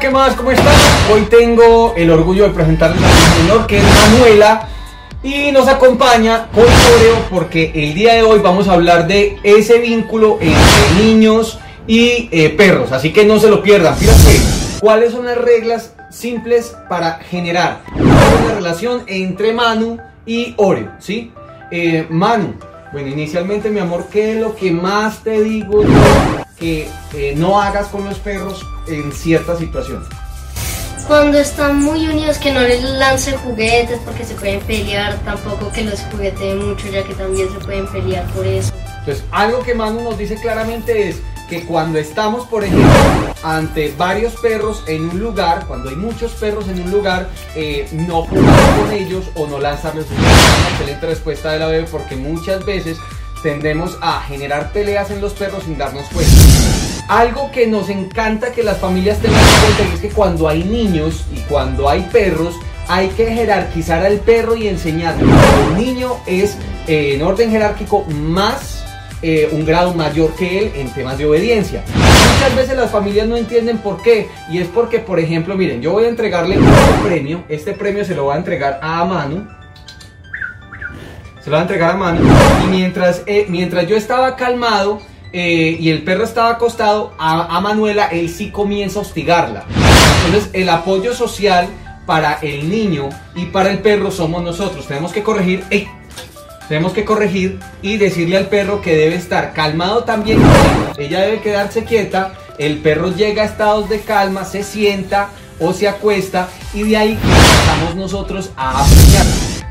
¿qué más? ¿Cómo están? Hoy tengo el orgullo de presentarles a mi señor que es Manuela y nos acompaña con Oreo porque el día de hoy vamos a hablar de ese vínculo entre niños y eh, perros, así que no se lo pierdan. Fíjate, ¿cuáles son las reglas simples para generar una relación entre Manu y Oreo? ¿Sí? Eh, Manu, bueno, inicialmente mi amor, ¿qué es lo que más te digo que eh, no hagas con los perros en ciertas situaciones? Cuando están muy unidos que no les lance juguetes porque se pueden pelear, tampoco que los jugueteen mucho ya que también se pueden pelear por eso. Entonces, algo que Manu nos dice claramente es que cuando estamos, por ejemplo, ante varios perros en un lugar, cuando hay muchos perros en un lugar, eh, no jugar con ellos o no lanzarles un excelente respuesta de la bebé porque muchas veces tendemos a generar peleas en los perros sin darnos cuenta. Algo que nos encanta que las familias tengan en cuenta es que cuando hay niños y cuando hay perros, hay que jerarquizar al perro y enseñarle. El niño es eh, en orden jerárquico más eh, un grado mayor que él en temas de obediencia. Muchas veces las familias no entienden por qué. Y es porque, por ejemplo, miren, yo voy a entregarle este premio. Este premio se lo voy a entregar a Manu. Se lo voy a entregar a Manu. Y mientras, eh, mientras yo estaba calmado eh, y el perro estaba acostado, a, a Manuela él sí comienza a hostigarla. Entonces, el apoyo social para el niño y para el perro somos nosotros. Tenemos que corregir. Tenemos que corregir y decirle al perro que debe estar calmado también. Ella debe quedarse quieta, el perro llega a estados de calma, se sienta o se acuesta y de ahí comenzamos nosotros a apreciar.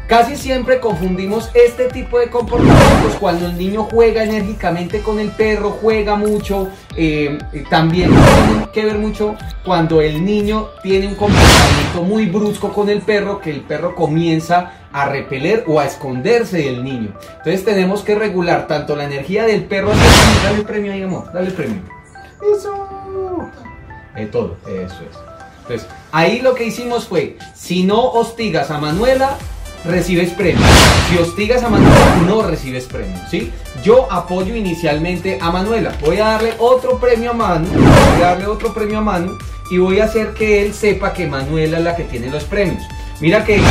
Casi siempre confundimos este tipo de comportamientos cuando el niño juega enérgicamente con el perro, juega mucho. Eh, también tiene que ver mucho cuando el niño tiene un comportamiento muy brusco con el perro, que el perro comienza a repeler o a esconderse del niño. Entonces tenemos que regular tanto la energía del perro hacia el niño. Dale el premio ahí, amor, dale el premio. Eso. Eh, todo, eso es. Entonces, ahí lo que hicimos fue, si no hostigas a Manuela, recibes premio. Si hostigas a Manuela, no recibes premio, ¿sí? Yo apoyo inicialmente a Manuela. Voy a darle otro premio a Manu, voy a darle otro premio a Manu y voy a hacer que él sepa que Manuela es la que tiene los premios. Mira que él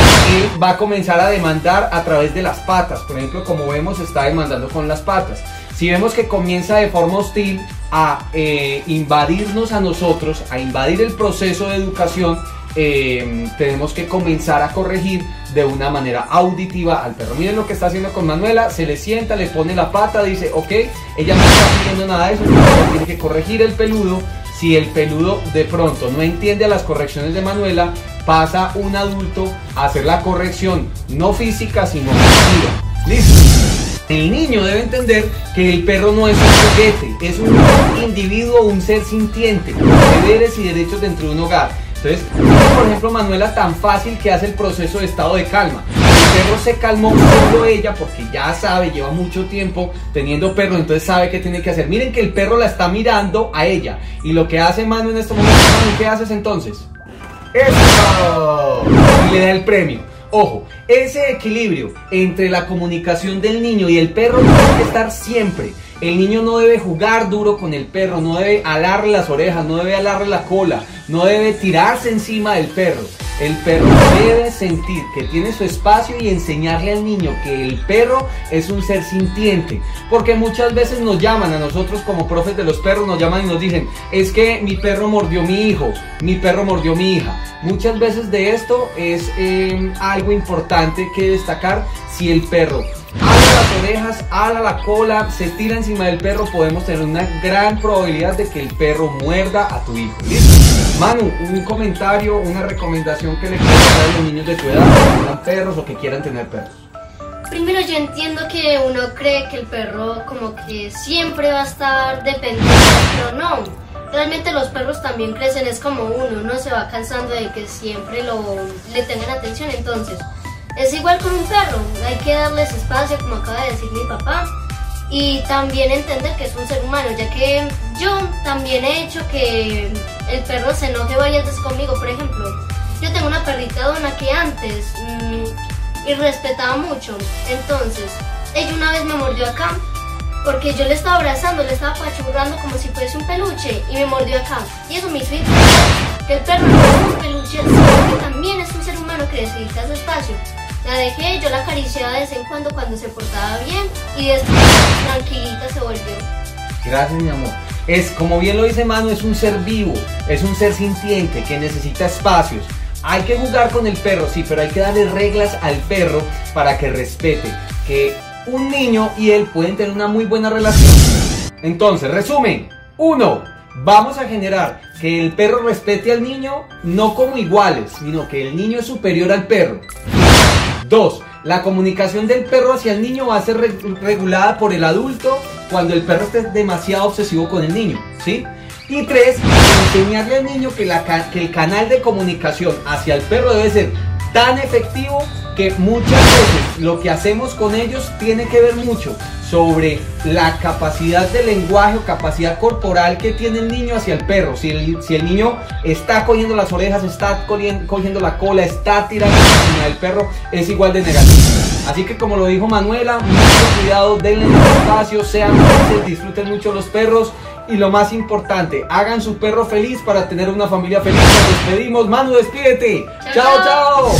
va a comenzar a demandar a través de las patas. Por ejemplo, como vemos, está demandando con las patas. Si vemos que comienza de forma hostil a eh, invadirnos a nosotros, a invadir el proceso de educación, eh, tenemos que comenzar a corregir de una manera auditiva al perro. Miren lo que está haciendo con Manuela, se le sienta, le pone la pata, dice, ok, ella no está pidiendo nada de eso, tiene que corregir el peludo. Si el peludo de pronto no entiende las correcciones de Manuela, pasa un adulto a hacer la corrección, no física, sino auditiva. ¿Listo? El niño debe entender que el perro no es un juguete, es un individuo, un ser sintiente, con deberes y derechos dentro de un hogar. Entonces, por ejemplo, Manuela tan fácil que hace el proceso de estado de calma. El perro se calmó solo ella porque ya sabe, lleva mucho tiempo teniendo perro, entonces sabe qué tiene que hacer. Miren que el perro la está mirando a ella. Y lo que hace Manu en este momento, ¿qué haces entonces? ¡Eso! Y le da el premio. Ojo, ese equilibrio entre la comunicación del niño y el perro tiene que estar siempre. El niño no debe jugar duro con el perro, no debe alarle las orejas, no debe alarle la cola, no debe tirarse encima del perro. El perro debe sentir que tiene su espacio y enseñarle al niño que el perro es un ser sintiente. Porque muchas veces nos llaman a nosotros como profes de los perros, nos llaman y nos dicen, es que mi perro mordió mi hijo, mi perro mordió mi hija. Muchas veces de esto es eh, algo importante que destacar. Si el perro las orejas, ala la cola, se tira encima del perro, podemos tener una gran probabilidad de que el perro muerda a tu hijo. ¿Listo? Manu, un comentario, una recomendación que le quieras dar a los niños de tu edad que tengan perros o que quieran tener perros. Primero yo entiendo que uno cree que el perro como que siempre va a estar dependiente, pero no. Realmente los perros también crecen, es como uno, uno se va cansando de que siempre lo, le tengan atención, entonces es igual con un perro, hay que darles espacio, como acaba de decir mi papá, y también entender que es un ser humano, ya que yo también he hecho que el perro se enoje varias veces conmigo. Por ejemplo, yo tengo una perrita dona que antes mmm, y respetaba mucho, entonces ella una vez me mordió acá, porque yo le estaba abrazando, le estaba pachurrando como si fuese un peluche y me mordió acá. Y eso me hizo que el perro no es un peluche, sino que también es un ser humano que necesita su espacio. La dejé, yo la acariciaba de vez en cuando cuando se portaba bien y después tranquilita se volvió. Gracias, mi amor. Es, como bien lo dice Manu, es un ser vivo, es un ser sintiente que necesita espacios. Hay que jugar con el perro, sí, pero hay que darle reglas al perro para que respete. Que un niño y él pueden tener una muy buena relación. Entonces, resumen. Uno, vamos a generar que el perro respete al niño no como iguales, sino que el niño es superior al perro. Dos, la comunicación del perro hacia el niño va a ser regulada por el adulto cuando el perro esté demasiado obsesivo con el niño, ¿sí? Y tres, enseñarle al niño que, el canal de comunicación hacia el perro debe ser tan efectivo que muchas veces lo que hacemos con ellos tiene que ver mucho sobre la capacidad de lenguaje o capacidad corporal que tiene el niño hacia el perro. Si el, si el niño está cogiendo las orejas, está cogiendo la cola, está tirando encima del perro, es igual de negativo. Así que como lo dijo Manuela, mucho cuidado, denle espacio, sean felices, disfruten mucho los perros. Y lo más importante, hagan su perro feliz para tener una familia feliz. Nos despedimos. Manu, despídete. chao. chao.